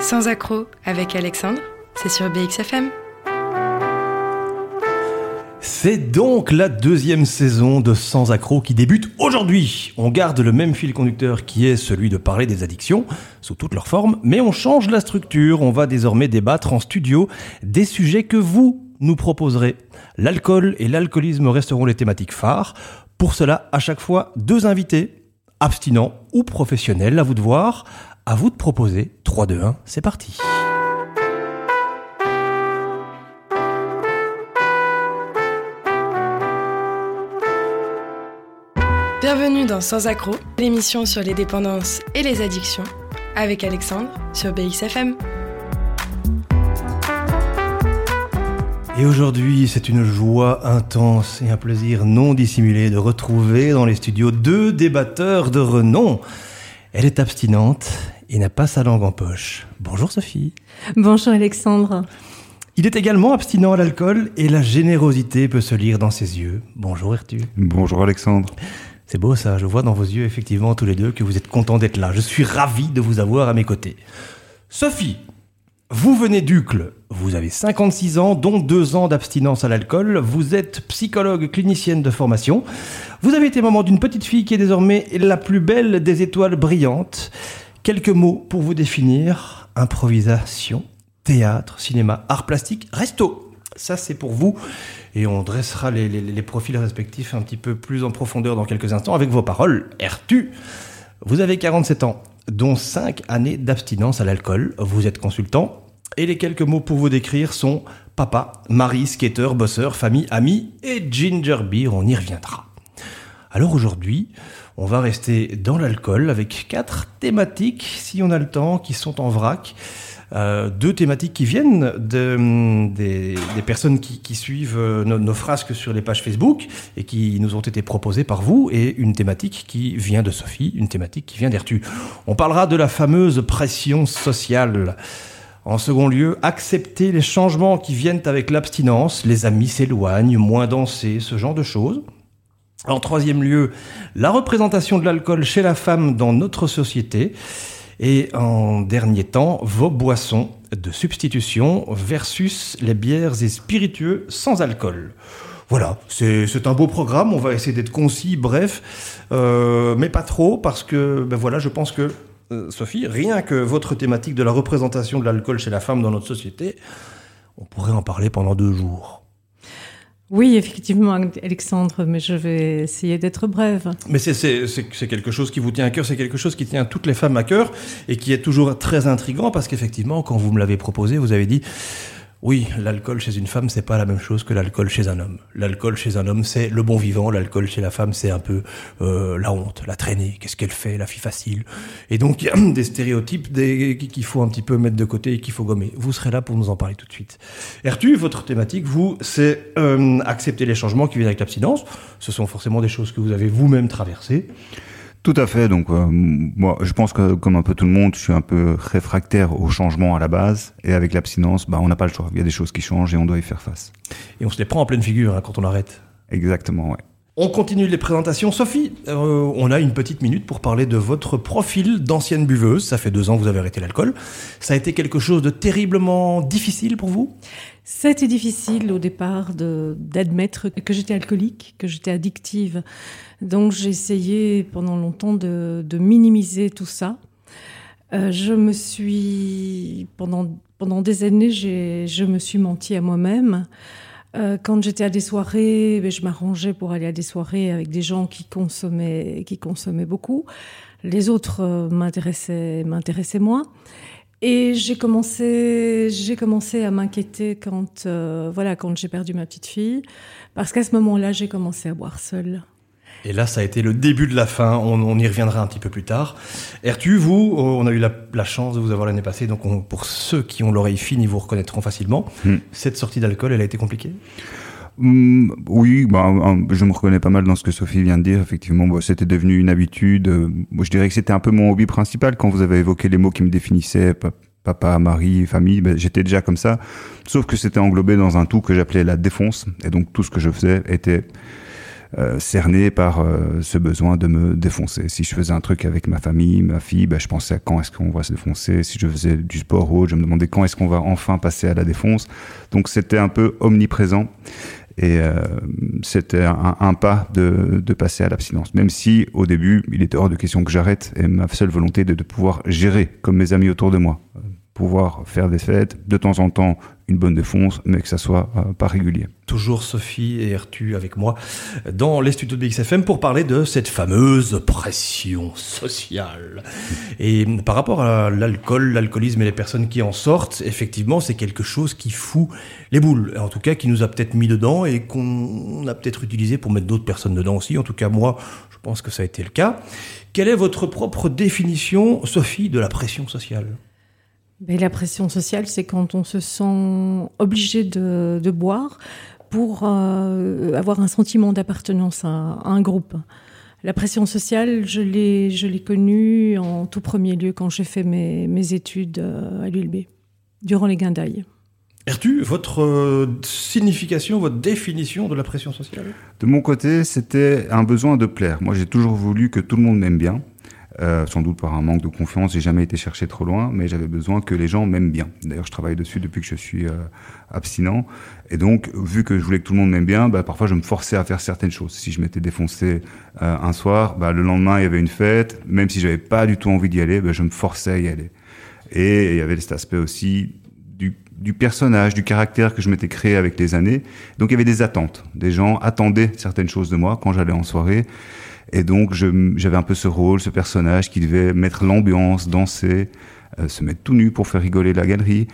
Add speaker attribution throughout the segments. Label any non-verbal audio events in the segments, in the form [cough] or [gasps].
Speaker 1: Sans accroc avec Alexandre, c'est sur BXFM.
Speaker 2: C'est donc la deuxième saison de Sans accroc qui débute aujourd'hui. On garde le même fil conducteur qui est celui de parler des addictions sous toutes leurs formes, mais on change la structure. On va désormais débattre en studio des sujets que vous nous proposerez. L'alcool et l'alcoolisme resteront les thématiques phares. Pour cela, à chaque fois, deux invités, abstinents ou professionnels, à vous de voir, à vous de proposer. 3, 2, 1, c'est parti.
Speaker 1: Bienvenue dans Sans accroc, l'émission sur les dépendances et les addictions, avec Alexandre sur BXFM.
Speaker 2: Et aujourd'hui, c'est une joie intense et un plaisir non dissimulé de retrouver dans les studios deux débatteurs de renom. Elle est abstinente et n'a pas sa langue en poche. Bonjour Sophie.
Speaker 3: Bonjour Alexandre.
Speaker 2: Il est également abstinent à l'alcool et la générosité peut se lire dans ses yeux. Bonjour Ertu.
Speaker 4: Bonjour Alexandre.
Speaker 2: C'est beau ça, je vois dans vos yeux effectivement tous les deux que vous êtes contents d'être là. Je suis ravi de vous avoir à mes côtés. Sophie, vous venez d'Ucle, vous avez 56 ans, dont 2 ans d'abstinence à l'alcool, vous êtes psychologue clinicienne de formation, vous avez été maman d'une petite fille qui est désormais la plus belle des étoiles brillantes. Quelques mots pour vous définir, improvisation, théâtre, cinéma, art plastique, resto. Ça c'est pour vous et on dressera les, profils respectifs un petit peu plus en profondeur dans quelques instants avec vos paroles. Ertu, vous avez 47 ans, dont 5 années d'abstinence à l'alcool. Vous êtes consultant et les quelques mots pour vous décrire sont papa, mari, skater, bosseur, famille, ami et ginger beer. On y reviendra. Alors aujourd'hui, on va rester dans l'alcool avec quatre thématiques, si on a le temps, qui sont en vrac. Euh, deux thématiques qui viennent de, des, personnes qui, qui suivent euh, nos, nos, frasques sur les pages Facebook et qui nous ont été proposées par vous, et une thématique qui vient de Sophie, une thématique qui vient d'Ertu. On parlera de la fameuse pression sociale. En second lieu, accepter les changements qui viennent avec l'abstinence, les amis s'éloignent, moins danser, ce genre de choses. En troisième lieu, la représentation de l'alcool chez la femme dans notre société. Et en dernier temps, vos boissons de substitution versus les bières et spiritueux sans alcool. Voilà, c'est un beau programme. On va essayer d'être concis, bref, euh, mais pas trop, parce que ben voilà, je pense que euh, Sophie, rien que votre thématique de la représentation de l'alcool chez la femme dans notre société, on pourrait en parler pendant deux jours.
Speaker 3: Oui, effectivement, Alexandre, mais je vais essayer d'être brève.
Speaker 2: Mais c'est quelque chose qui vous tient à cœur, c'est quelque chose qui tient toutes les femmes à cœur et qui est toujours très intrigant parce qu'effectivement, quand vous me l'avez proposé, vous avez dit oui, l'alcool chez une femme, c'est pas la même chose que l'alcool chez un homme. L'alcool chez un homme, c'est le bon vivant. L'alcool chez la femme, c'est un peu euh, la honte, la traînée. Qu'est-ce qu'elle fait, la fille facile? Et donc, il y a [clears throat] des stéréotypes qu'il faut un petit peu mettre de côté et qu'il faut gommer. Vous serez là pour nous en parler tout de suite. Ertu, votre thématique, vous, c'est euh, accepter les changements qui viennent avec l'abstinence. Ce sont forcément des choses que vous avez vous-même traversées.
Speaker 4: Tout à fait. Donc, euh, moi, je pense que, comme un peu tout le monde, je suis un peu réfractaire au changement à la base. Et avec l'abstinence, bah, on n'a pas le choix. Il y a des choses qui changent et on doit y faire face.
Speaker 2: Et on se les prend en pleine figure hein, quand on arrête.
Speaker 4: Exactement, ouais.
Speaker 2: On continue les présentations. Sophie, euh, on a une petite minute pour parler de votre profil d'ancienne buveuse. Ça fait deux ans que vous avez arrêté l'alcool. Ça a été quelque chose de terriblement difficile pour vous?
Speaker 3: C'était difficile au départ d'admettre que j'étais alcoolique, que j'étais addictive. Donc j'ai essayé pendant longtemps de, minimiser tout ça. Euh, je me suis pendant pendant des années, je me suis menti à moi-même. Euh, quand j'étais à des soirées, ben, je m'arrangeais pour aller à des soirées avec des gens qui consommaient qui consommaient beaucoup. Les autres euh, m'intéressaient m'intéressaient moins. Et j'ai commencé, j'ai commencé à m'inquiéter quand, euh, voilà, quand j'ai perdu ma petite fille, parce qu'à ce moment-là, j'ai commencé à boire seule.
Speaker 2: Et là, ça a été le début de la fin. On, on y reviendra un petit peu plus tard. Ertu, vous, on a eu la, la chance de vous avoir l'année passée. Donc, on, pour ceux qui ont l'oreille fine, ils vous reconnaîtront facilement.
Speaker 4: Hmm.
Speaker 2: Cette sortie d'alcool, elle a été compliquée?
Speaker 4: Mm, oui, bah, je me reconnais pas mal dans ce que Sophie vient de dire. Effectivement, c'était devenu une habitude. Moi, je dirais que c'était un peu mon hobby principal quand vous avez évoqué les mots qui me définissaient. Papa, mari, famille, ben, j'étais déjà comme ça. Sauf que c'était englobé dans un tout que j'appelais la défonce. Et donc, tout ce que je faisais était euh, cerné par euh, ce besoin de me défoncer. Si je faisais un truc avec ma famille, ma fille, bah, je pensais à quand est-ce qu'on va se défoncer. Si je faisais du sport ou autre, je me demandais quand est-ce qu'on va enfin passer à la défonce. Donc c'était un peu omniprésent. Et euh, c'était un, pas de, passer à l'abstinence. Même si, au début, il était hors de question que j'arrête. Et ma seule volonté de, de pouvoir gérer, comme mes amis autour de moi, pouvoir faire des fêtes, de temps en temps une bonne défonce, mais que ça soit euh, pas régulier.
Speaker 2: Toujours Sophie et Ertu avec moi dans les studios de BXFM pour parler de cette fameuse pression sociale. Et par rapport à l'alcool, l'alcoolisme et les personnes qui en sortent, effectivement, c'est quelque chose qui fout les boules. En tout cas, qui nous a peut-être mis dedans et qu'on a peut-être utilisé pour mettre d'autres personnes dedans aussi. En tout cas, moi, je pense que ça a été le cas. Quelle est votre propre définition, Sophie, de la pression sociale?
Speaker 3: La pression sociale, c'est quand on se sent obligé de, de boire pour euh, avoir un sentiment d'appartenance à, à, un groupe. La pression sociale, je l'ai, je l'ai connue en tout premier lieu quand j'ai fait mes, mes études euh, à l'ULB, durant les Guindailles.
Speaker 2: Ertu, votre euh, signification, votre définition de la pression sociale?
Speaker 4: De mon côté, c'était un besoin de plaire. Moi, j'ai toujours voulu que tout le monde m'aime bien. Euh, sans doute par un manque de confiance, j'ai jamais été chercher trop loin, mais j'avais besoin que les gens m'aiment bien. D'ailleurs, je travaille dessus depuis que je suis euh, abstinent. Et donc, vu que je voulais que tout le monde m'aime bien, bah, parfois je me forçais à faire certaines choses. Si je m'étais défoncé euh, un soir, bah, le lendemain il y avait une fête, même si j'avais pas du tout envie d'y aller, bah, je me forçais à y aller. Et il y avait cet aspect aussi du, du personnage, du caractère que je m'étais créé avec les années. Donc il y avait des attentes. Des gens attendaient certaines choses de moi quand j'allais en soirée. Et donc, j'avais un peu ce rôle, ce personnage qui devait mettre l'ambiance, danser, euh, se mettre tout nu pour faire rigoler la galerie.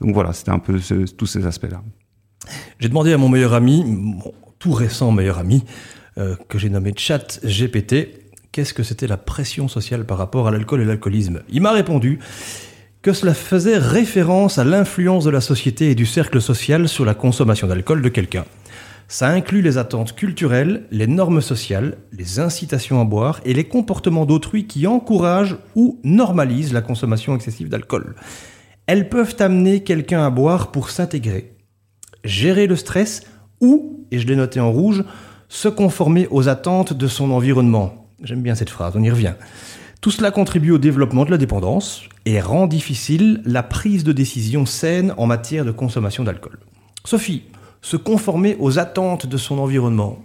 Speaker 4: Donc voilà, c'était un peu tous ces aspects-là.
Speaker 2: J'ai demandé à mon meilleur ami, mon tout récent meilleur ami, euh, que j'ai nommé Chat GPT, qu'est-ce que c'était la pression sociale par rapport à l'alcool et l'alcoolisme? Il m'a répondu que cela faisait référence à l'influence de la société et du cercle social sur la consommation d'alcool de quelqu'un. Ça inclut les attentes culturelles, les normes sociales, les incitations à boire et les comportements d'autrui qui encouragent ou normalisent la consommation excessive d'alcool. Elles peuvent amener quelqu'un à boire pour s'intégrer, gérer le stress ou, et je l'ai noté en rouge, se conformer aux attentes de son environnement. J'aime bien cette phrase, on y revient. Tout cela contribue au développement de la dépendance et rend difficile la prise de décision saine en matière de consommation d'alcool. Sophie, se conformer aux attentes de son environnement.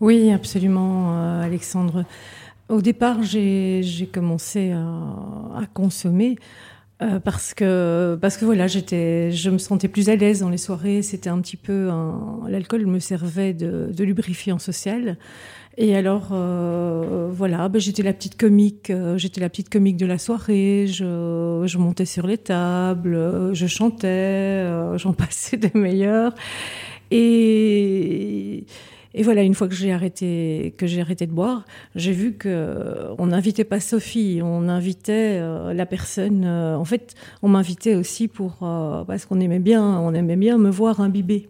Speaker 3: Oui, absolument, euh, Alexandre. Au départ, j'ai commencé à, consommer euh, parce que parce que voilà, j'étais, je me sentais plus à l'aise dans les soirées. C'était un petit peu l'alcool me servait de lubrifiant social. Et alors, euh, voilà, ben, j'étais la petite comique, euh, j'étais la petite comique de la soirée. Je, montais sur les tables, euh, je chantais, j'en [laughs] passais des meilleurs. Et, et voilà, une fois que j'ai arrêté, que j'ai arrêté de boire, j'ai vu que on n'invitait pas Sophie, on invitait la personne. En fait, on m'invitait aussi pour parce qu'on aimait bien, on aimait bien me voir imbiber.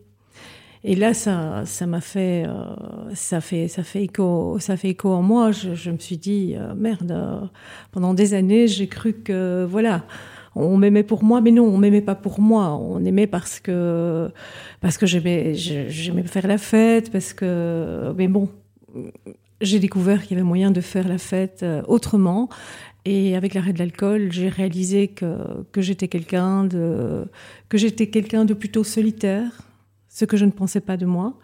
Speaker 3: Et là, ça, ça m'a fait, euh, ça fait, ça fait écho, ça fait écho en moi. Je, me suis dit, euh, merde. Euh, pendant des années, j'ai cru que, voilà, on m'aimait pour moi, mais non, on m'aimait pas pour moi. On aimait parce que, parce que j'aimais, j'aimais faire la fête, parce que, mais bon, j'ai découvert qu'il y avait moyen de faire la fête autrement. Et avec l'arrêt de l'alcool, j'ai réalisé que, que j'étais quelqu'un de, que j'étais quelqu'un de plutôt solitaire ce que je ne pensais pas de moi.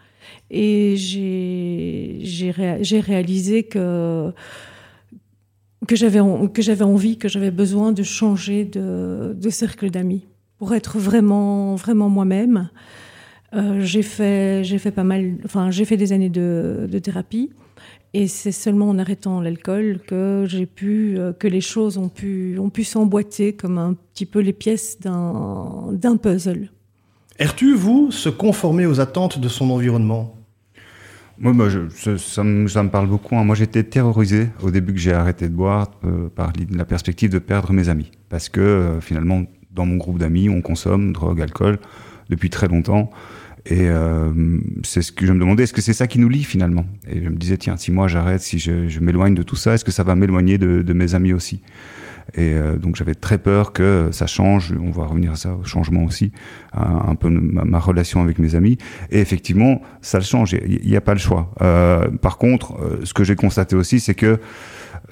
Speaker 3: Et j'ai ré, réalisé que que j'avais envie, que j'avais besoin de changer de, cercle d'amis pour être vraiment vraiment moi-même. Euh, j'ai fait j'ai fait pas mal, enfin j'ai fait des années de, thérapie et c'est seulement en arrêtant l'alcool que j'ai pu euh, que les choses ont pu ont pu s'emboîter comme un petit peu les pièces d'un puzzle.
Speaker 2: Ertu, vous, se conformer aux attentes de son environnement?
Speaker 4: Moi, ça, me, parle beaucoup. Hein. Moi, j'étais terrorisé au début que j'ai arrêté de boire euh, par la perspective de perdre mes amis. Parce que euh, finalement, dans mon groupe d'amis, on consomme drogue, alcool depuis très longtemps. Et euh, c'est ce que je me demandais, est-ce que c'est ça qui nous lie finalement? Et je me disais, tiens, si moi j'arrête, si je, m'éloigne de tout ça, est-ce que ça va m'éloigner de, mes amis aussi? Et euh, donc j'avais très peur que ça change. On va revenir à ça, au changement aussi, un, peu ma, ma, relation avec mes amis. Et effectivement, ça le change. Il n'y a pas le choix. Euh, par contre, euh, ce que j'ai constaté aussi, c'est que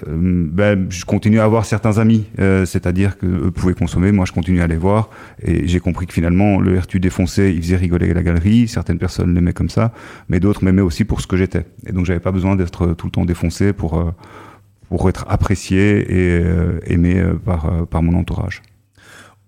Speaker 4: euh, ben, je continue à avoir certains amis, euh, c'est-à-dire que eux pouvaient consommer, moi je continue à les voir, et j'ai compris que finalement le RTU défoncé, il faisait rigoler la galerie, certaines personnes l'aimaient comme ça, mais d'autres m'aimaient aussi pour ce que j'étais, et donc j'avais pas besoin d'être tout le temps défoncé pour euh, pour être apprécié et euh, aimé euh, par par mon entourage.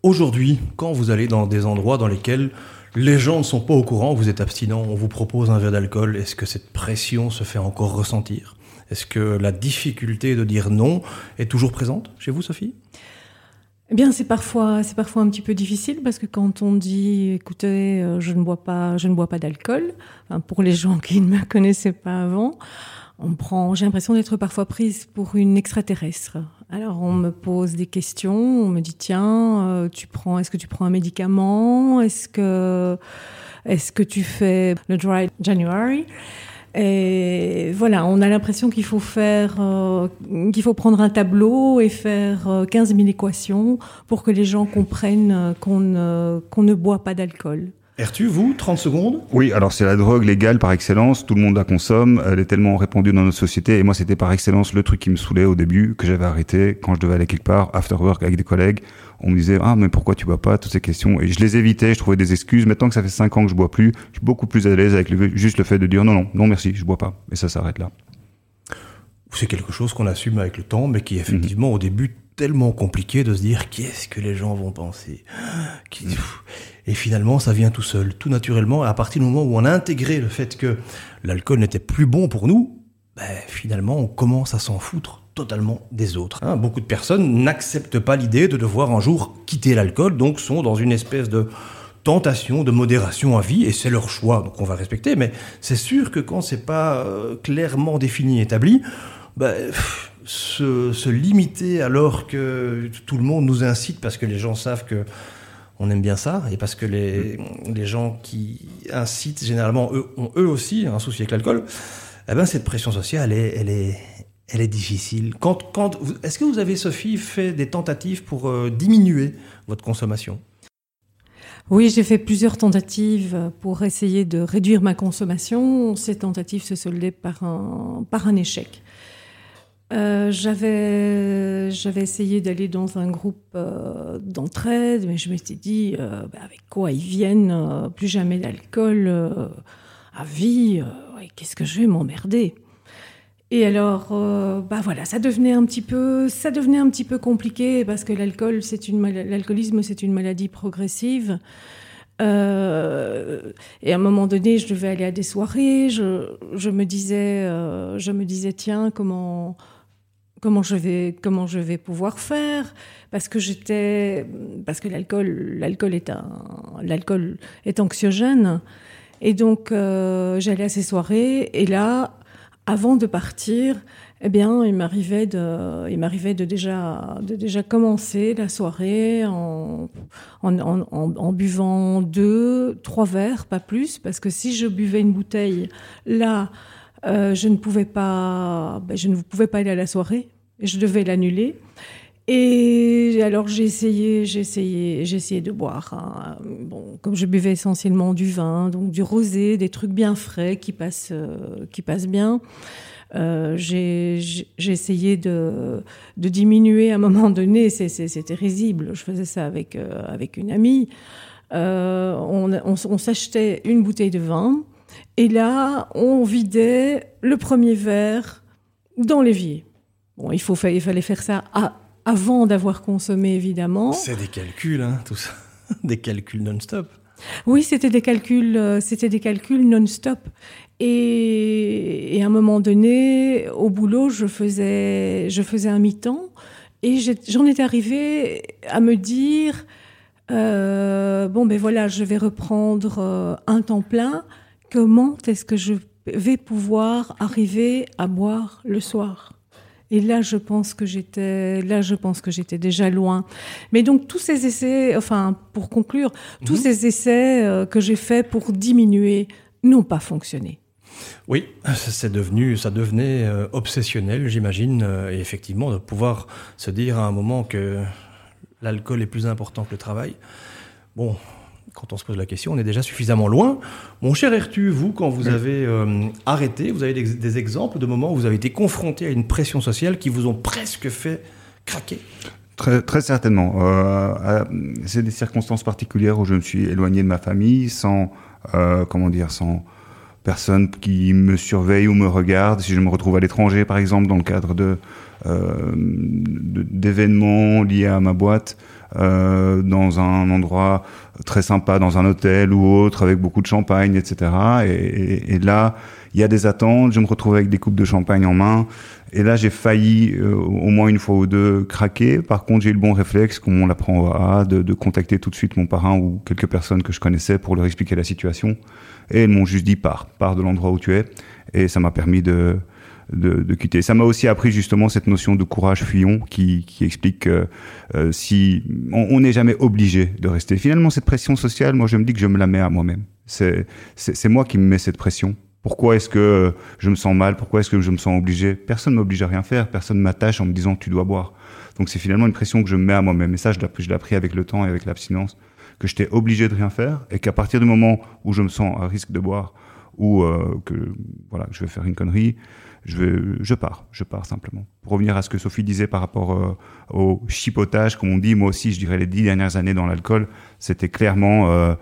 Speaker 2: Aujourd'hui, quand vous allez dans des endroits dans lesquels les gens ne sont pas au courant, vous êtes abstinent, on vous propose un verre d'alcool, est-ce que cette pression se fait encore ressentir? Est-ce que la difficulté de dire non est toujours présente chez vous, Sophie?
Speaker 3: Eh bien, c'est parfois, c'est parfois un petit peu difficile parce que quand on dit, écoutez, euh, je ne bois pas, je ne bois pas d'alcool, pour les gens qui ne me connaissaient pas avant, on prend, j'ai l'impression d'être parfois prise pour une extraterrestre. Alors, on me pose des questions, on me dit, tiens, euh, tu prends, est-ce que tu prends un médicament, est-ce que, est-ce que tu fais le dry January? Et voilà, on a l'impression qu'il faut faire, euh, qu'il faut prendre un tableau et faire euh, 15 000 équations pour que les gens comprennent euh, qu'on qu'on ne boit pas d'alcool.
Speaker 2: Ertu, vous, 30 secondes?
Speaker 4: Oui, alors c'est la drogue légale par excellence, tout le monde la consomme, elle est tellement répandue dans notre société, et moi c'était par excellence le truc qui me saoulait au début, que j'avais arrêté. Quand je devais aller quelque part, after work avec des collègues, on me disait ah mais pourquoi tu bois pas? Toutes ces questions. Et je les évitais. Je trouvais des excuses. Maintenant que ça fait cinq ans que je bois plus je suis beaucoup plus à l'aise avec le, juste le fait de dire non non non merci je bois pas et ça s'arrête là.
Speaker 2: C'est quelque chose qu'on assume avec le temps mais qui effectivement mmh. au début tellement compliqué de se dire qu'est-ce que les gens vont penser? [gasps] Et finalement ça vient tout seul tout naturellement. À partir du moment où on a intégré le fait que l'alcool n'était plus bon pour nous ben, finalement on commence à s'en foutre totalement des autres. Hein, beaucoup de personnes n'acceptent pas l'idée de devoir un jour quitter l'alcool, donc sont dans une espèce de tentation de modération à vie, et c'est leur choix, donc on va respecter, mais c'est sûr que quand c'est pas euh, clairement défini, établi, bah, se, se, limiter alors que tout le monde nous incite parce que les gens savent que on aime bien ça, et parce que les, les gens qui incitent généralement eux, ont eux aussi un souci avec l'alcool, eh ben cette pression sociale, elle est, elle est, elle est difficile. Quand, quand, Est-ce que vous avez, Sophie, fait des tentatives pour euh, diminuer votre consommation?
Speaker 3: Oui, j'ai fait plusieurs tentatives pour essayer de réduire ma consommation. Ces tentatives se soldaient par un, par un échec. Euh, j'avais j'avais essayé d'aller dans un groupe euh, d'entraide, mais je m'étais dit euh, bah, avec quoi ils viennent, plus jamais d'alcool à vie. Qu'est-ce que je vais m'emmerder? Et alors, bah voilà, ça devenait un petit peu, ça devenait un petit peu compliqué parce que l'alcool, c'est une l'alcoolisme, c'est une maladie progressive. Et à un moment donné, je devais aller à des soirées. Je, je me disais, je me disais, tiens, comment, comment je vais, comment je vais pouvoir faire Parce que j'étais, parce que l'alcool, l'alcool est un, l'alcool est anxiogène. Et donc, euh, j'allais à ces soirées. Et là, avant de partir, eh bien, il m'arrivait de, il m'arrivait de déjà, de déjà commencer la soirée en, en, buvant deux, trois verres, pas plus, parce que si je buvais une bouteille, là, euh, je ne pouvais pas, ben, je ne pouvais pas aller à la soirée, je devais l'annuler. Et alors j'ai essayé, j'ai essayé, j'ai essayé de boire. Hein. Bon, comme je buvais essentiellement du vin, donc du rosé, des trucs bien frais qui passent, euh, qui passent bien. Euh, j'ai essayé de, diminuer à un moment donné. C'était risible. Je faisais ça avec euh, avec une amie. On on, on s'achetait une bouteille de vin et là on vidait le premier verre dans l'évier. Bon, il faut il fallait faire ça à avant d'avoir consommé, évidemment.
Speaker 2: C'est des calculs, hein, tout ça. [laughs] Des calculs non-stop.
Speaker 3: Oui, c'était des calculs, euh, c'était des calculs non-stop. Et, et, à un moment donné, au boulot, je faisais, je faisais un mi-temps et j'en étais arrivée à me dire euh, bon, ben voilà, je vais reprendre euh, un temps plein. Comment est-ce que je vais pouvoir arriver à boire le soir? Et là, je pense que j'étais, là, je pense que j'étais déjà loin. Mais donc tous ces essais, enfin, pour conclure, tous mmh. ces essais euh, que j'ai faits pour diminuer n'ont pas fonctionné.
Speaker 2: Oui, [laughs] c'est devenu, ça devenait euh, obsessionnel, j'imagine, euh, et effectivement, de pouvoir se dire à un moment que l'alcool est plus important que le travail. Bon, quand on se pose la question, on est déjà suffisamment loin. Mon cher Ertu, vous, quand vous avez euh, arrêté, vous avez des, des, exemples de moments où vous avez été confronté à une pression sociale qui vous ont presque fait craquer?
Speaker 4: Très, très certainement. Euh, c'est des circonstances particulières où je me suis éloigné de ma famille sans, euh, comment dire, sans personne qui me surveille ou me regarde. Si je me retrouve à l'étranger, par exemple, dans le cadre de d'événements liés à ma boîte, euh, dans un endroit très sympa, dans un hôtel ou autre, avec beaucoup de champagne, etc. Et, là, il y a des attentes. Je me retrouve avec des coupes de champagne en main. Et là, j'ai failli euh, au moins une fois ou deux craquer. Par contre, j'ai eu le bon réflexe, comme on l'apprend au AA, de, de, contacter tout de suite mon parrain ou quelques personnes que je connaissais pour leur expliquer la situation. Et ils m'ont juste dit pars, pars de l'endroit où tu es. Et ça m'a permis de, de, de, quitter. Ça m'a aussi appris justement cette notion de courage fuyant qui, qui explique que euh, si on n'est jamais obligé de rester. Finalement, cette pression sociale, moi, je me dis que je me la mets à moi-même. C'est moi qui me mets cette pression. Pourquoi est-ce que je me sens mal? Pourquoi est-ce que je me sens obligé? Personne ne m'oblige à rien faire. Personne m'attache en me disant tu dois boire. Donc c'est finalement une pression que je me mets à moi-même. Et ça, je l'ai appris avec le temps et avec l'abstinence, que j'étais obligé de rien faire et qu'à partir du moment où je me sens à risque de boire ou euh, que voilà, je vais faire une connerie, je, pars, je pars simplement. Pour revenir à ce que Sophie disait par rapport euh, au chipotage, comme on dit, moi aussi, je dirais les dix dernières années dans l'alcool, c'était clairement euh,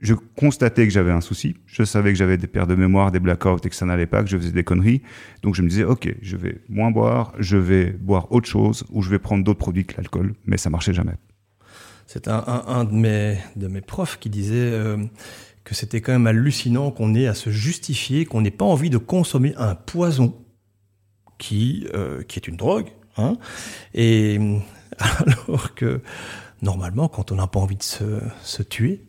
Speaker 4: je constatais que j'avais un souci. Je savais que j'avais des pertes de mémoire, des blackouts et que ça n'allait pas, que je faisais des conneries. Donc je me disais, ok, je vais moins boire, je vais boire autre chose ou je vais prendre d'autres produits que l'alcool. Mais ça marchait jamais.
Speaker 2: C'est un, de, mes, de mes profs qui disait euh, que c'était quand même hallucinant qu'on ait à se justifier, qu'on n'ait pas envie de consommer un poison qui, euh, qui est une drogue. Hein, et [laughs] alors que normalement, quand on n'a pas envie de se, se tuer,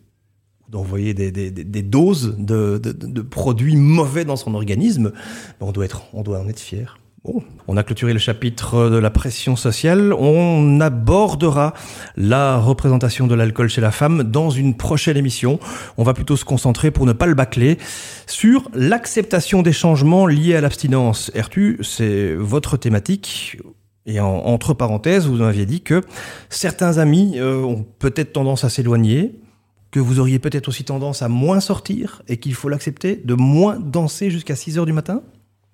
Speaker 2: d'envoyer des, des, doses de, de, de, produits mauvais dans son organisme, on doit, être, on doit en être fier. Bon, on a clôturé le chapitre de la pression sociale. On abordera la représentation de l'alcool chez la femme dans une prochaine émission. On va plutôt se concentrer, pour ne pas le bâcler, sur l'acceptation des changements liés à l'abstinence. Ertu, c'est votre thématique. Et en, entre parenthèses, vous m'aviez dit que certains amis euh, ont peut-être tendance à s'éloigner, que vous auriez peut-être aussi tendance à moins sortir et qu'il faut l'accepter, de moins danser jusqu'à 6 heures du matin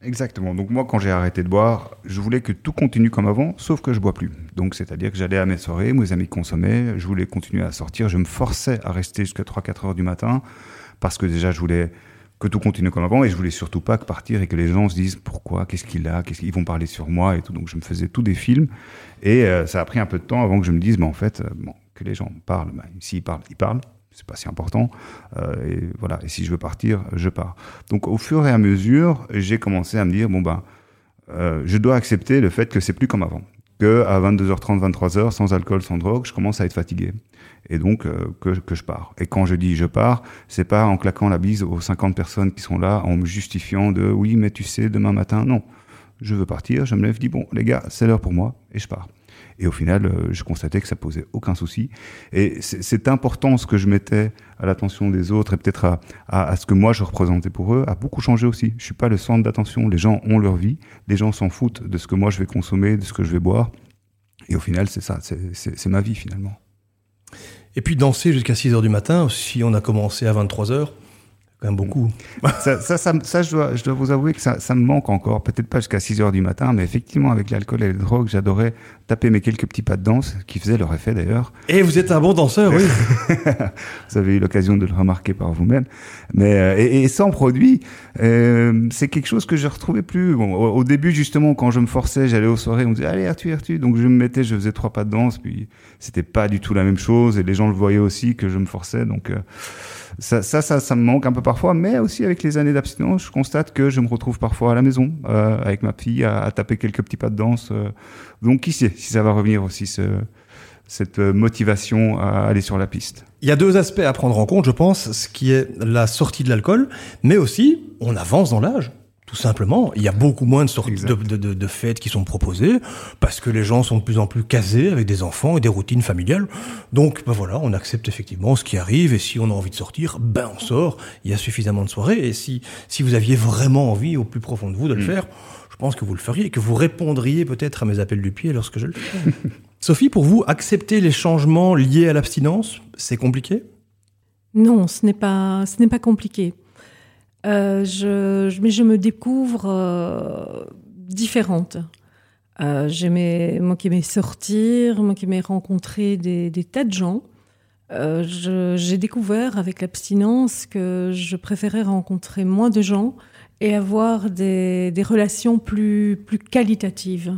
Speaker 4: Exactement. Donc moi, quand j'ai arrêté de boire, je voulais que tout continue comme avant, sauf que je bois plus. Donc c'est-à-dire que j'allais à mes soirées, mes amis consommaient, je voulais continuer à sortir, je me forçais à rester jusqu'à 3-4 heures du matin, parce que déjà je voulais que tout continue comme avant, et je voulais surtout pas que partir et que les gens se disent pourquoi, qu'est-ce qu'il a, qu'est-ce qu'ils vont parler sur moi et tout. Donc je me faisais tous des films, et euh, ça a pris un peu de temps avant que je me dise, mais en fait, euh, bon, que les gens parlent, ben, s'ils parlent, ils parlent c'est pas si important. Euh, et voilà. Et si je veux partir, je pars. Donc, au fur et à mesure, j'ai commencé à me dire bon ben, euh, je dois accepter le fait que c'est plus comme avant. Que à 22h30, 23h, sans alcool, sans drogue, je commence à être fatigué. Et donc euh, que, que je pars. Et quand je dis je pars, c'est pas en claquant la bise aux 50 personnes qui sont là, en me justifiant de oui, mais tu sais, demain matin, non. Je veux partir, je me lève, dis bon, les gars, c'est l'heure pour moi, et je pars. Et au final, euh, je constatais que ça posait aucun souci. Et cette importance que je mettais à l'attention des autres et peut-être à, à, ce que moi je représentais pour eux a beaucoup changé aussi. Je suis pas le centre d'attention. Les gens ont leur vie. Les gens s'en foutent de ce que moi je vais consommer, de ce que je vais boire. Et au final, c'est ça. C'est ma vie finalement.
Speaker 2: Et puis danser jusqu'à 6 heures du matin, si on a commencé à 23 heures, quand même beaucoup.
Speaker 4: ça, ça, ça, ça, je, dois, je dois vous avouer que ça, ça me manque encore. Peut-être pas jusqu'à 6 heures du matin, mais effectivement, avec l'alcool et les drogues, j'adorais taper mes quelques petits pas de danse, qui faisaient leur effet d'ailleurs.
Speaker 2: Et vous êtes un bon danseur, oui. [laughs]
Speaker 4: vous avez eu l'occasion de le remarquer par vous-même. Mais euh, et, et, sans produit, euh, c'est quelque chose que je retrouvais plus. Bon, au, au, début, justement, quand je me forçais, j'allais aux soirées, on me disait allez Arthur, Arthur. Donc je me mettais, je faisais trois pas de danse, puis c'était pas du tout la même chose, et les gens le voyaient aussi que je me forçais. Donc euh, ça, ça, ça, me manque un peu parfois, mais aussi avec les années d'abstinence, je constate que je me retrouve parfois à la maison euh, avec ma fille à, à, taper quelques petits pas de danse. Euh. Donc qui sait si ça va revenir aussi ce, cette motivation à aller sur la piste.
Speaker 2: Il y a deux aspects à prendre en compte, je pense, ce qui est la sortie de l'alcool, mais aussi on avance dans l'âge. Tout simplement, il y a beaucoup moins de, sortes de, de, de, de, fêtes qui sont proposées parce que les gens sont de plus en plus casés avec des enfants et des routines familiales. Donc, ben voilà, on accepte effectivement ce qui arrive et si on a envie de sortir, ben on sort. Il y a suffisamment de soirées et si si vous aviez vraiment envie au plus profond de vous de le mmh. faire, je pense que vous le feriez et que vous répondriez peut-être à mes appels du pied lorsque je le fais. [laughs] Sophie, pour vous, accepter les changements liés à l'abstinence, c'est compliqué?
Speaker 3: Non, ce n'est pas ce n'est pas compliqué. Euh, je, mais je me découvre euh, différente. Euh, j'aimais, moi qui aimais sortir, moi qui aimais rencontrer des, tas de gens. J'ai découvert avec l'abstinence que je préférais rencontrer moins de gens et avoir des, relations plus, plus qualitatives.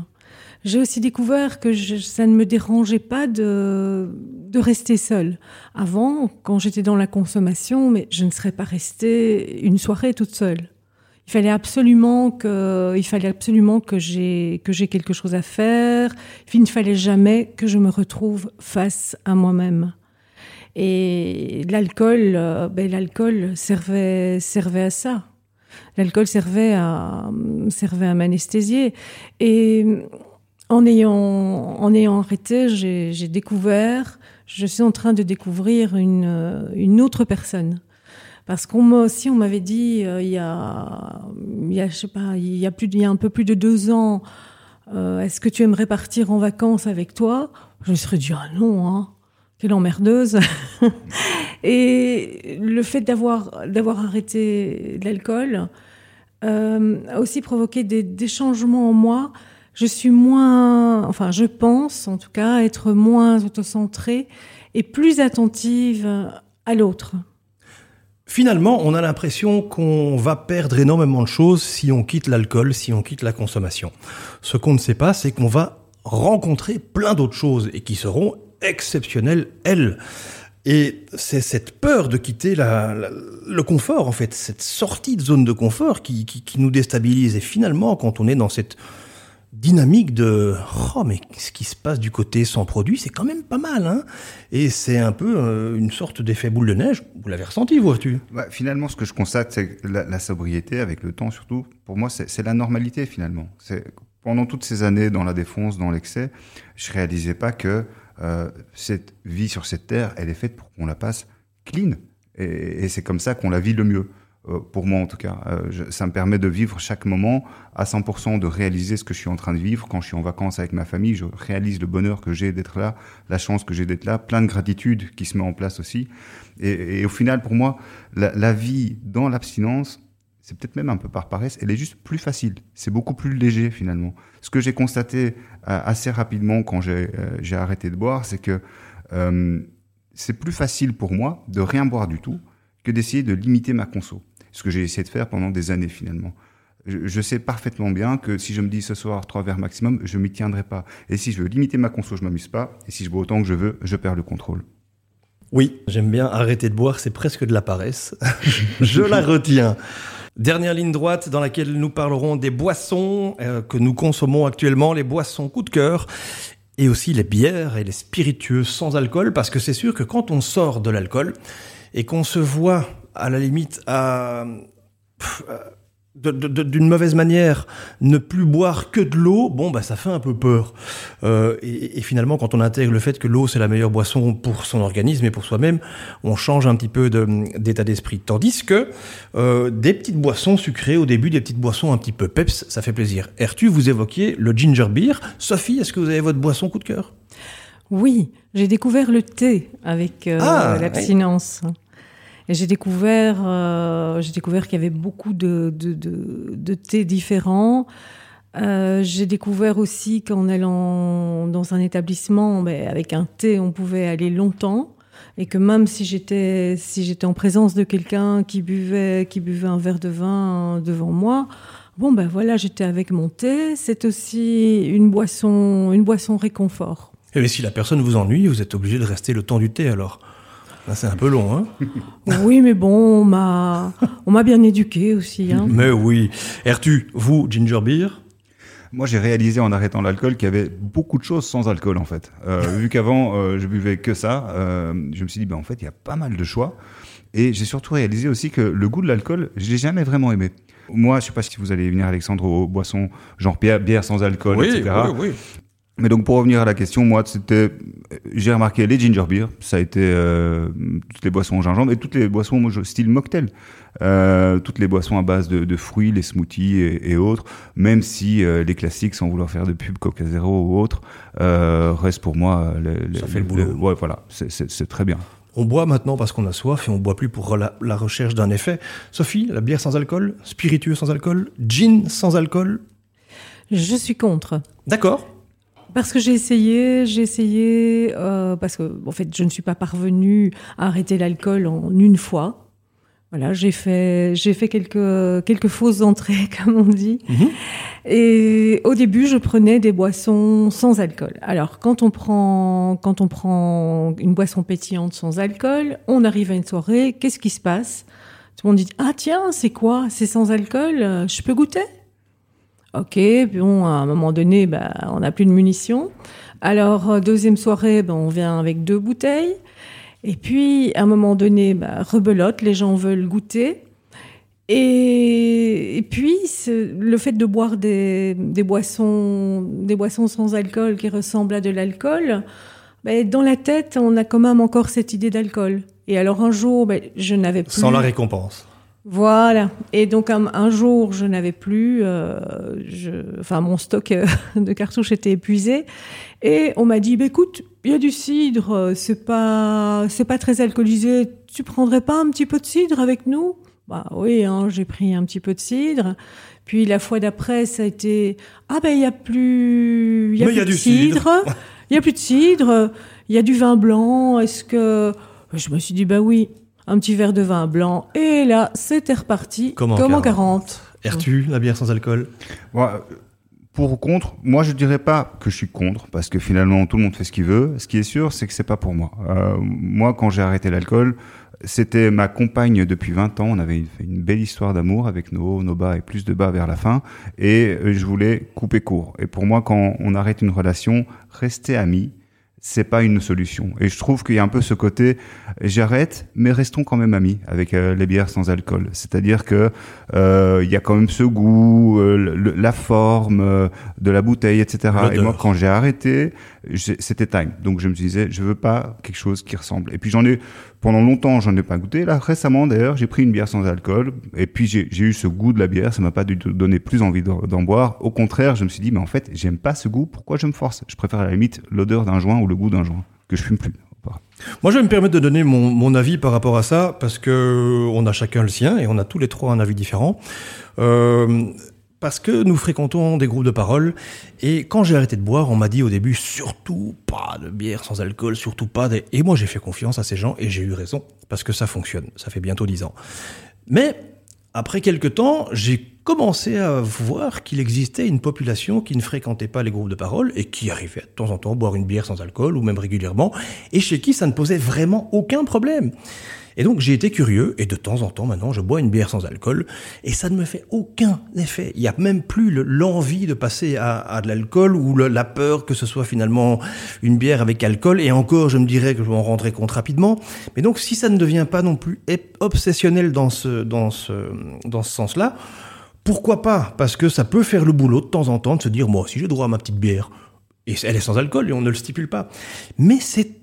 Speaker 3: J'ai aussi découvert que ça ne me dérangeait pas de, de rester seule. Avant, quand j'étais dans la consommation, mais je ne serais pas restée une soirée toute seule. Il fallait absolument que, il fallait absolument que j'ai que j'ai quelque chose à faire. Il ne fallait jamais que je me retrouve face à moi-même. Et l'alcool, euh, ben, l'alcool servait servait à ça. L'alcool servait à servait à m'anesthésier. Et en ayant, en ayant arrêté, j'ai découvert, je suis en train de découvrir une, une autre personne. Parce qu'on m'a on m'avait dit, euh, il y a, je sais pas, il y a un peu plus de deux ans, euh, est-ce que tu aimerais partir en vacances avec toi? Je me serais dit, ah non, hein, quelle emmerdeuse. [laughs] Et le fait d'avoir, d'avoir arrêté l'alcool euh, a aussi provoqué des changements en moi je suis moins, enfin, je pense en tout cas être moins autocentrée et plus attentive à l'autre.
Speaker 2: Finalement, on a l'impression qu'on va perdre énormément de choses si on quitte l'alcool, si on quitte la consommation. Ce qu'on ne sait pas, c'est qu'on va rencontrer plein d'autres choses et qui seront exceptionnelles, elles. Et c'est cette peur de quitter le confort, en fait, cette sortie de zone de confort qui, qui nous déstabilise. Et finalement, quand on est dans cette dynamique de oh mais ce qui se passe du côté sans produit? C'est quand même pas mal hein. Et c'est un peu euh, une sorte d'effet boule de neige. Vous l'avez ressenti vous tu
Speaker 4: bah, finalement ce que je constate c'est la, la, sobriété avec le temps surtout pour moi c'est la normalité finalement. Pendant toutes ces années dans la défonce dans l'excès je réalisais pas que euh, cette vie sur cette terre elle est faite pour qu'on la passe clean. Et, c'est comme ça qu'on la vit le mieux pour moi en tout cas. Euh, je, ça me permet de vivre chaque moment à 100%, de réaliser ce que je suis en train de vivre. Quand je suis en vacances avec ma famille, je réalise le bonheur que j'ai d'être là, la chance que j'ai d'être là, plein de gratitude qui se met en place aussi. Et, et au final, pour moi, la, la vie dans l'abstinence, c'est peut-être même un peu par paresse, elle est juste plus facile. C'est beaucoup plus léger finalement. Ce que j'ai constaté euh, assez rapidement quand j'ai euh, arrêté de boire, c'est que euh, c'est plus facile pour moi de rien boire du tout que d'essayer de limiter ma conso ce que j'ai essayé de faire pendant des années finalement. Je, sais parfaitement bien que si je me dis ce soir trois verres maximum, je m'y tiendrai pas. Et si je veux limiter ma conso, je m'amuse pas. Et si je bois autant que je veux, je perds le contrôle.
Speaker 2: Oui, j'aime bien arrêter de boire, c'est presque de la paresse. [laughs] je la retiens. Dernière ligne droite dans laquelle nous parlerons des boissons euh, que nous consommons actuellement, les boissons coup de cœur et aussi les bières et les spiritueux sans alcool, parce que c'est sûr que quand on sort de l'alcool et qu'on se voit à la limite à d'une mauvaise manière, ne plus boire que de l'eau, bon bah ça fait un peu peur. Euh, et, et, finalement, quand on intègre le fait que l'eau c'est la meilleure boisson pour son organisme et pour soi-même, on change un petit peu d'état d'esprit. Tandis que euh, des petites boissons sucrées au début, des petites boissons un petit peu peps, ça fait plaisir. Ertu, vous évoquiez le ginger beer. Sophie, est-ce que vous avez votre boisson coup de cœur?
Speaker 3: Oui, j'ai découvert le thé avec euh, ah, l'abstinence. Oui. J'ai découvert, euh, j'ai découvert qu'il y avait beaucoup de, de, de, thés différents. Euh, j'ai découvert aussi qu'en allant dans un établissement, ben, avec un thé, on pouvait aller longtemps et que même si j'étais si j'étais en présence de quelqu'un qui buvait qui buvait un verre de vin devant moi, bon ben voilà, j'étais avec mon thé. C'est aussi une boisson une boisson réconfort.
Speaker 2: Et si la personne vous ennuie, vous êtes obligé de rester le temps du thé alors. C'est un peu long, hein [laughs]
Speaker 3: Oui, mais bon, on m'a, on m'a bien éduqué aussi. Hein
Speaker 2: mais oui. Ertu, vous, ginger beer?
Speaker 4: Moi, j'ai réalisé en arrêtant l'alcool qu'il y avait beaucoup de choses sans alcool, en fait. Euh, [laughs] vu qu'avant, euh, je buvais que ça, euh, je me suis dit, ben, en fait, il y a pas mal de choix. Et j'ai surtout réalisé aussi que le goût de l'alcool, je l'ai jamais vraiment aimé. Moi, je sais pas si vous allez venir, Alexandre, aux boissons genre bière, bière sans alcool, etc.
Speaker 2: oui, oui.
Speaker 4: Mais donc pour revenir à la question, moi c'était, j'ai remarqué les ginger beer, ça a été euh, toutes les boissons au gingembre et toutes les boissons moi, style mocktail, euh, toutes les boissons à base de, de fruits, les smoothies et, et autres, même si euh, les classiques, sans vouloir faire de pub Coca Zero ou autre, euh, restent pour moi le,
Speaker 2: Ça fait le boulot.
Speaker 4: ouais, voilà, c'est- c'est c'est très bien.
Speaker 2: On boit maintenant parce qu'on a soif et on boit plus pour la, la recherche d'un effet. Sophie, la bière sans alcool, spiritueux sans alcool, gin sans alcool?
Speaker 3: Je suis contre.
Speaker 2: D'accord.
Speaker 3: Parce que j'ai essayé, j'ai essayé, euh, parce que en fait, je ne suis pas parvenue à arrêter l'alcool en une fois. Voilà, j'ai fait, j'ai fait quelques quelques fausses entrées, [laughs] comme on dit.
Speaker 2: Mhm.
Speaker 3: Et au début, je prenais des boissons sans alcool. Alors, quand on prend quand on prend une boisson pétillante sans alcool, on arrive à une soirée, qu'est-ce qui se passe? Tout le monde dit ah tiens, c'est quoi? C'est sans alcool? Je peux goûter? Ok, puis bon, à un moment donné, bah, on n'a plus de munitions. Alors, euh, deuxième soirée, bah, on vient avec deux bouteilles. Et puis, à un moment donné, bah, rebelote, les gens veulent goûter. Et, et puis, le fait de boire des, des, boissons, des boissons sans alcool qui ressemblent à de l'alcool, bah, dans la tête, on a quand même encore cette idée d'alcool. Et alors, un jour, je n'avais plus...
Speaker 2: Sans la récompense.
Speaker 3: Voilà. Et donc un, un jour, je n'avais plus, euh, je, enfin mon stock euh, [laughs] de cartouches était épuisé, et on m'a dit, bah, écoute, il y a du cidre, c'est pas, c'est pas très alcoolisé. Tu prendrais pas un petit peu de cidre avec nous? Bah oui, hein, j'ai pris un petit peu de cidre. Puis la fois d'après, ça a été, ah ben il y a plus, il y a
Speaker 2: Mais
Speaker 3: plus
Speaker 2: y a
Speaker 3: de
Speaker 2: du cidre.
Speaker 3: cidre, il y a plus de cidre, il y a du vin blanc. Est-ce que je me suis dit, bah oui, un petit verre de vin blanc. Et là, c'était reparti
Speaker 2: Comme en
Speaker 3: comme en
Speaker 2: 40.
Speaker 3: 40.
Speaker 2: Ertu, la bière sans alcool.
Speaker 4: Moi, pour ou contre, moi je dirais pas que je suis contre parce que finalement tout le monde fait ce qu'il veut. Ce qui est sûr, c'est que c'est pas pour moi. Euh, moi, quand j'ai arrêté l'alcool, c'était ma compagne depuis 20 ans. On avait fait une belle histoire d'amour avec nos hauts, nos bas et plus de bas vers la fin. Et euh, je voulais couper court. Et pour moi, quand on arrête une relation, rester amis, c'est pas une solution. Et je trouve qu'il y a un peu ce côté, j'arrête, mais restons quand même amis avec euh, les bières sans alcool. C'est-à-dire que euh, il y a quand même ce goût, euh, le- la forme euh, de la bouteille, etc. Et moi, quand j'ai arrêté, c'était time. Donc je me disais, je veux pas quelque chose qui ressemble. Et puis j'en ai pendant longtemps, j'en ai pas goûté. Là, récemment, d'ailleurs, j'ai pris une bière sans alcool. Et puis j'ai eu ce goût de la bière. Ça m'a pas donné plus envie d'en boire. Au contraire, je me suis dit, mais en fait, j'aime pas ce goût. Pourquoi je me force? Je préfère à la limite l'odeur d'un joint ou le goût d'un joint que je fume plus.
Speaker 2: Moi, je vais me permettre de donner mon, mon avis par rapport à ça, parce que on a chacun le sien et on a tous les trois un avis différent. Euh, parce que nous fréquentons des groupes de parole, et quand j'ai arrêté de boire, on m'a dit au début surtout pas de bière sans alcool, surtout pas des... Et moi, j'ai fait confiance à ces gens, et j'ai eu raison, parce que ça fonctionne. Ça fait bientôt dix ans. Mais après quelques temps, j'ai commencé à voir qu'il existait une population qui ne fréquentait pas les groupes de parole et qui arrivait de temps en temps boire une bière sans alcool ou même régulièrement et chez qui ça ne posait vraiment aucun problème. Et donc j'ai été curieux et de temps en temps maintenant je bois une bière sans alcool et ça ne me fait aucun effet. Il n'y a même plus le- l'envie de passer à, de l'alcool ou la peur que ce soit finalement une bière avec alcool et encore je me dirais que je m'en rendrai compte rapidement. Mais donc si ça ne devient pas non plus obsessionnel dans ce, dans ce, dans ce sens-là, pourquoi pas? Parce que ça peut faire le boulot de temps en temps de se dire moi aussi j'ai droit à ma petite bière. Et elle est sans alcool et on ne le stipule pas. Mais c'est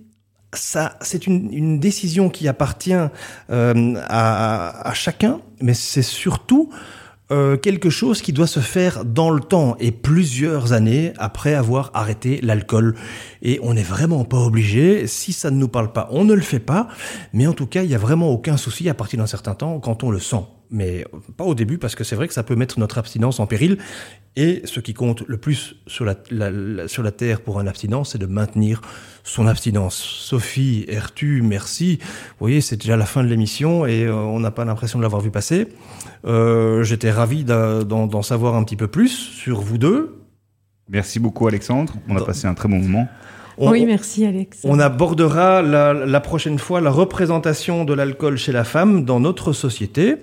Speaker 2: ça, c'est une, une décision qui appartient euh, à, à chacun, mais c'est surtout euh, quelque chose qui doit se faire dans le temps et plusieurs années après avoir arrêté l'alcool. Et on n'est vraiment pas obligé. Si ça ne nous parle pas, on ne le fait pas. Mais en tout cas, il n'y a vraiment aucun souci à partir d'un certain temps quand on le sent. Mais pas au début parce que c'est vrai que ça peut mettre notre abstinence en péril. Et ce qui compte le plus sur la, la- la- sur la terre pour un abstinent, c'est de maintenir son abstinence. Sophie, Ertu, merci. Vous voyez, c'est déjà la fin de l'émission et euh, on n'a pas l'impression de l'avoir vu passer. Euh, J'étais ravi d'en d'en savoir un petit peu plus sur vous deux.
Speaker 4: Merci beaucoup, Alexandre. On a passé un très bon moment.
Speaker 2: On,
Speaker 3: oui, merci Alex.
Speaker 2: on abordera la, la prochaine fois la représentation de l'alcool chez la femme dans notre société.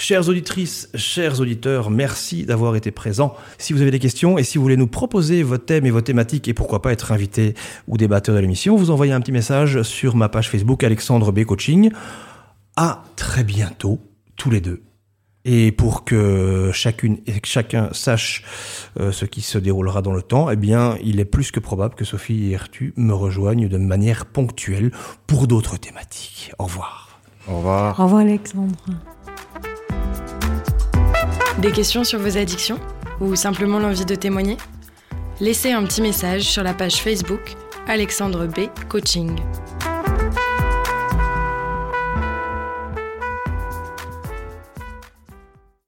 Speaker 2: Chères auditrices, chers auditeurs, merci d'avoir été présents. Si vous avez des questions et si vous voulez nous proposer vos thèmes et vos thématiques et pourquoi pas être invité ou débatteur de l'émission, vous envoyez un petit message sur ma page Facebook Alexandre B Coaching. À très bientôt, tous les deux. Et pour que chacune et chacun sache euh, ce qui se déroulera dans le temps, eh bien, il est plus que probable que Sophie et Ertu me rejoignent de manière ponctuelle pour d'autres thématiques. Au revoir.
Speaker 4: Au revoir.
Speaker 3: Au revoir Alexandre.
Speaker 1: Des questions sur vos addictions Ou simplement l'envie de témoigner? Laissez un petit message sur la page Facebook Alexandre B Coaching.